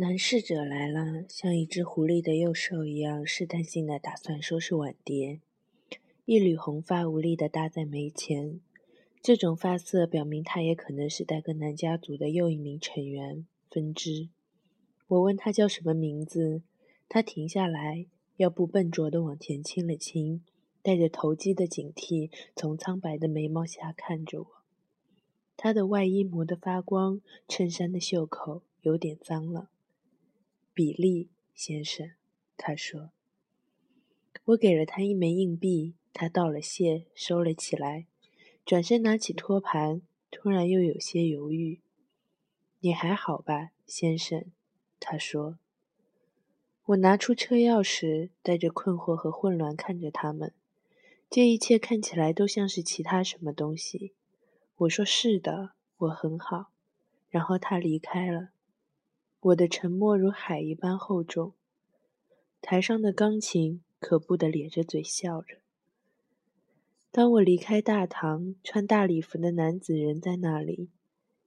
男侍者来了，像一只狐狸的幼兽一样，试探性的打算收拾碗碟。一缕红发无力的搭在眉前，这种发色表明他也可能是戴格南家族的又一名成员分支。我问他叫什么名字，他停下来，腰部笨拙的往前倾了倾，带着投机的警惕，从苍白的眉毛下看着我。他的外衣磨得发光，衬衫的袖口有点脏了。比利先生，他说。我给了他一枚硬币，他道了谢，收了起来，转身拿起托盘，突然又有些犹豫。你还好吧，先生？他说。我拿出车钥匙，带着困惑和混乱看着他们。这一切看起来都像是其他什么东西。我说是的，我很好。然后他离开了。我的沉默如海一般厚重。台上的钢琴可怖地咧着嘴笑着。当我离开大堂，穿大礼服的男子仍在那里。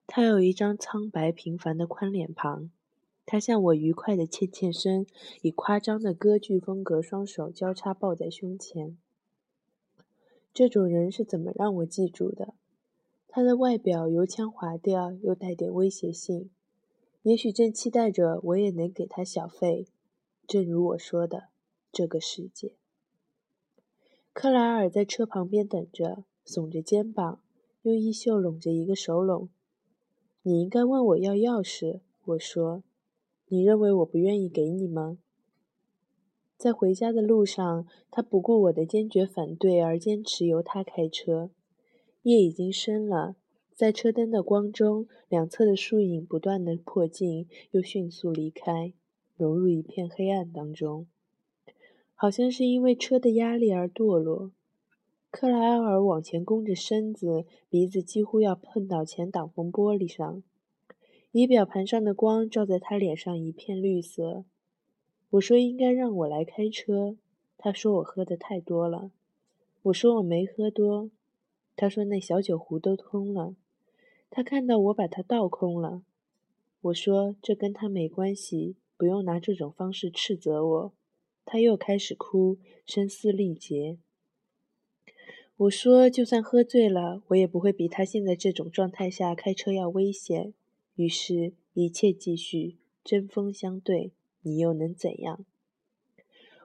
他有一张苍白平凡的宽脸庞。他向我愉快地欠欠身，以夸张的歌剧风格，双手交叉抱在胸前。这种人是怎么让我记住的？他的外表油腔滑调，又带点威胁性。也许正期待着我也能给他小费，正如我说的，这个世界。克莱尔在车旁边等着，耸着肩膀，用衣袖拢着一个手拢。你应该问我要钥匙，我说。你认为我不愿意给你吗？在回家的路上，他不顾我的坚决反对而坚持由他开车。夜已经深了。在车灯的光中，两侧的树影不断的迫近，又迅速离开，融入一片黑暗当中。好像是因为车的压力而堕落。克莱尔往前弓着身子，鼻子几乎要碰到前挡风玻璃上。仪表盘上的光照在他脸上，一片绿色。我说应该让我来开车。他说我喝的太多了。我说我没喝多。他说那小酒壶都空了。他看到我把它倒空了，我说这跟他没关系，不用拿这种方式斥责我。他又开始哭，声嘶力竭。我说就算喝醉了，我也不会比他现在这种状态下开车要危险。于是，一切继续，针锋相对，你又能怎样？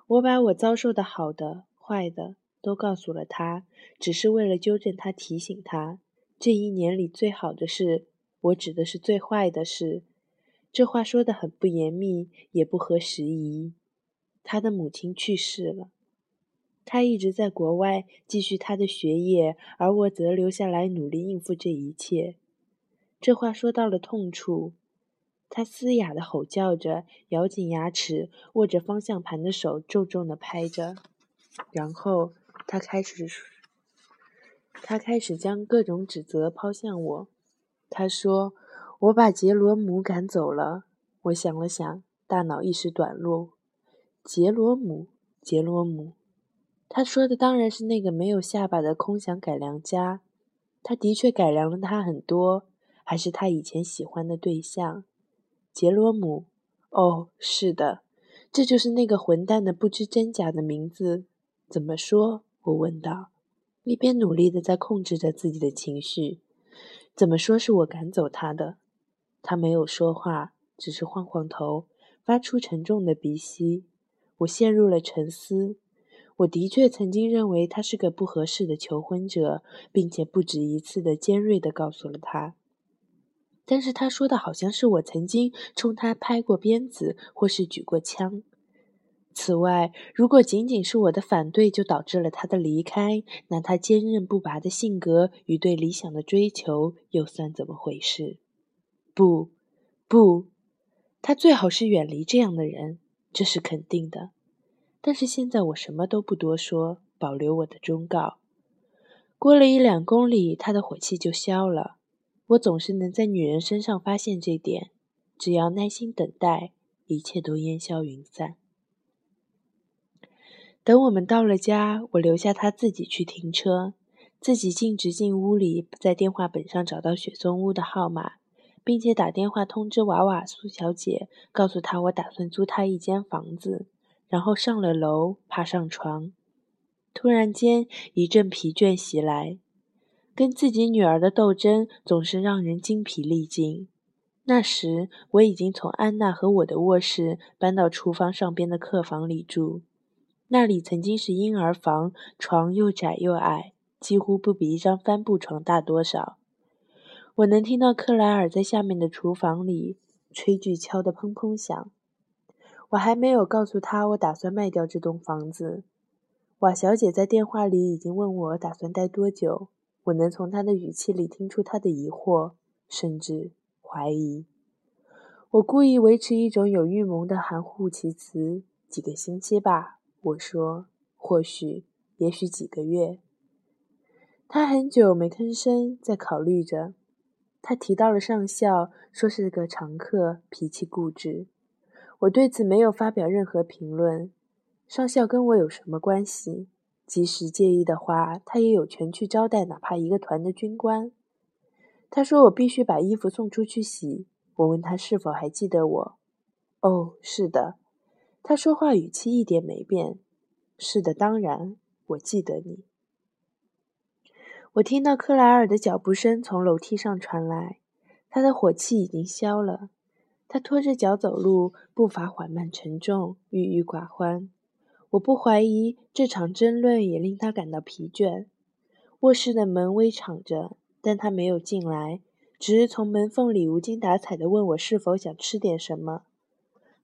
我把我遭受的好的、坏的都告诉了他，只是为了纠正他，提醒他。这一年里最好的事，我指的是最坏的事。这话说得很不严密，也不合时宜。他的母亲去世了，他一直在国外继续他的学业，而我则留下来努力应付这一切。这话说到了痛处，他嘶哑的吼叫着，咬紧牙齿，握着方向盘的手重重的拍着，然后他开始。他开始将各种指责抛向我。他说：“我把杰罗姆赶走了。”我想了想，大脑一时短路。杰罗姆，杰罗姆。他说的当然是那个没有下巴的空想改良家。他的确改良了他很多，还是他以前喜欢的对象。杰罗姆。哦，是的，这就是那个混蛋的不知真假的名字。怎么说？我问道。一边努力的在控制着自己的情绪，怎么说是我赶走他的？他没有说话，只是晃晃头，发出沉重的鼻息。我陷入了沉思。我的确曾经认为他是个不合适的求婚者，并且不止一次的尖锐的告诉了他。但是他说的好像是我曾经冲他拍过鞭子，或是举过枪。此外，如果仅仅是我的反对就导致了他的离开，那他坚韧不拔的性格与对理想的追求又算怎么回事？不，不，他最好是远离这样的人，这是肯定的。但是现在我什么都不多说，保留我的忠告。过了一两公里，他的火气就消了。我总是能在女人身上发现这点，只要耐心等待，一切都烟消云散。等我们到了家，我留下他自己去停车，自己径直进屋里，在电话本上找到雪松屋的号码，并且打电话通知瓦瓦苏小姐，告诉她我打算租她一间房子，然后上了楼，爬上床。突然间，一阵疲倦袭来，跟自己女儿的斗争总是让人精疲力尽。那时，我已经从安娜和我的卧室搬到厨房上边的客房里住。那里曾经是婴儿房，床又窄又矮，几乎不比一张帆布床大多少。我能听到克莱尔在下面的厨房里炊具敲得砰砰响。我还没有告诉他我打算卖掉这栋房子。瓦小姐在电话里已经问我打算待多久。我能从她的语气里听出她的疑惑，甚至怀疑。我故意维持一种有预谋的含糊其辞：“几个星期吧。”我说：“或许，也许几个月。”他很久没吭声，在考虑着。他提到了上校，说是个常客，脾气固执。我对此没有发表任何评论。上校跟我有什么关系？即使介意的话，他也有权去招待哪怕一个团的军官。他说我必须把衣服送出去洗。我问他是否还记得我。哦，是的。他说话语气一点没变。是的，当然，我记得你。我听到克莱尔的脚步声从楼梯上传来，他的火气已经消了。他拖着脚走路，步伐缓慢沉重，郁郁寡欢。我不怀疑这场争论也令他感到疲倦。卧室的门微敞着，但他没有进来，只是从门缝里无精打采地问我是否想吃点什么。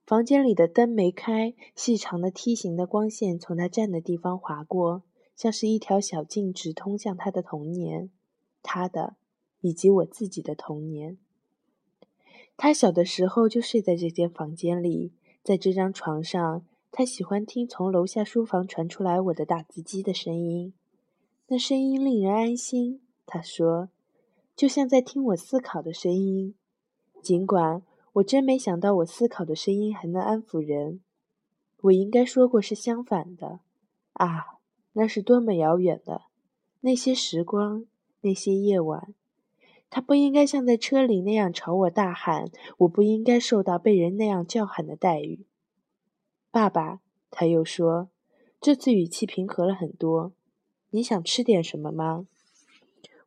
房间里的灯没开，细长的梯形的光线从他站的地方划过，像是一条小径，直通向他的童年，他的，以及我自己的童年。他小的时候就睡在这间房间里，在这张床上，他喜欢听从楼下书房传出来我的打字机的声音，那声音令人安心。他说，就像在听我思考的声音，尽管。我真没想到，我思考的声音还能安抚人。我应该说过是相反的。啊，那是多么遥远的那些时光，那些夜晚。他不应该像在车里那样朝我大喊，我不应该受到被人那样叫喊的待遇。爸爸，他又说，这次语气平和了很多。你想吃点什么吗？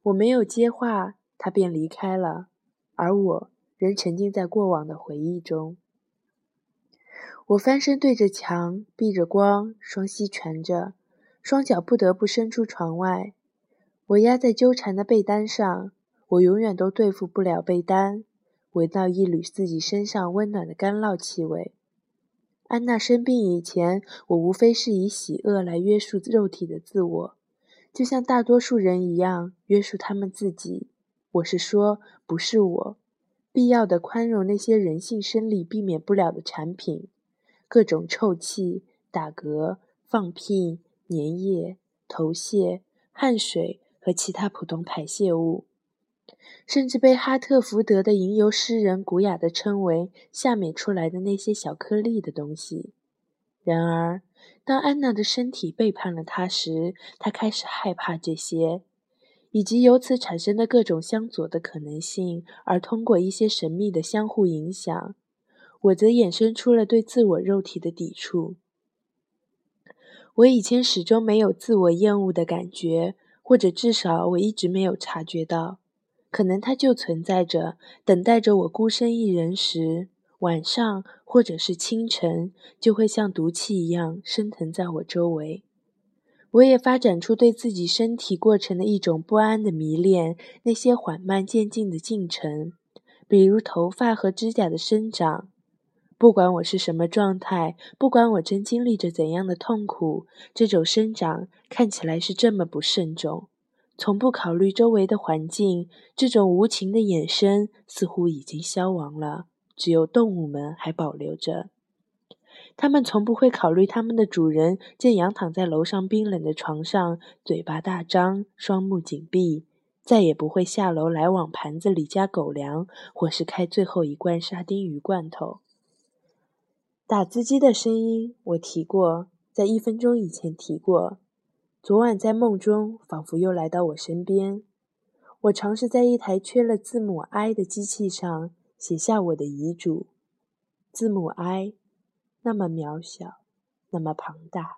我没有接话，他便离开了，而我。仍沉浸在过往的回忆中。我翻身对着墙，闭着光，双膝蜷着，双脚不得不伸出床外。我压在纠缠的被单上，我永远都对付不了被单，闻到一缕自己身上温暖的干酪气味。安娜生病以前，我无非是以喜恶来约束肉体的自我，就像大多数人一样约束他们自己。我是说，不是我。必要的宽容那些人性生理避免不了的产品，各种臭气、打嗝、放屁、粘液、头屑、汗水和其他普通排泄物，甚至被哈特福德的吟游诗人古雅地称为“下面出来的那些小颗粒的东西”。然而，当安娜的身体背叛了她时，她开始害怕这些。以及由此产生的各种相左的可能性，而通过一些神秘的相互影响，我则衍生出了对自我肉体的抵触。我以前始终没有自我厌恶的感觉，或者至少我一直没有察觉到。可能它就存在着，等待着我孤身一人时，晚上或者是清晨，就会像毒气一样升腾在我周围。我也发展出对自己身体过程的一种不安的迷恋，那些缓慢渐进的进程，比如头发和指甲的生长。不管我是什么状态，不管我正经历着怎样的痛苦，这种生长看起来是这么不慎重，从不考虑周围的环境。这种无情的衍生似乎已经消亡了，只有动物们还保留着。他们从不会考虑他们的主人正仰躺在楼上冰冷的床上，嘴巴大张，双目紧闭，再也不会下楼来往盘子里加狗粮，或是开最后一罐沙丁鱼罐头。打字机的声音，我提过，在一分钟以前提过。昨晚在梦中，仿佛又来到我身边。我尝试在一台缺了字母 I 的机器上写下我的遗嘱。字母 I，那么渺小，那么庞大。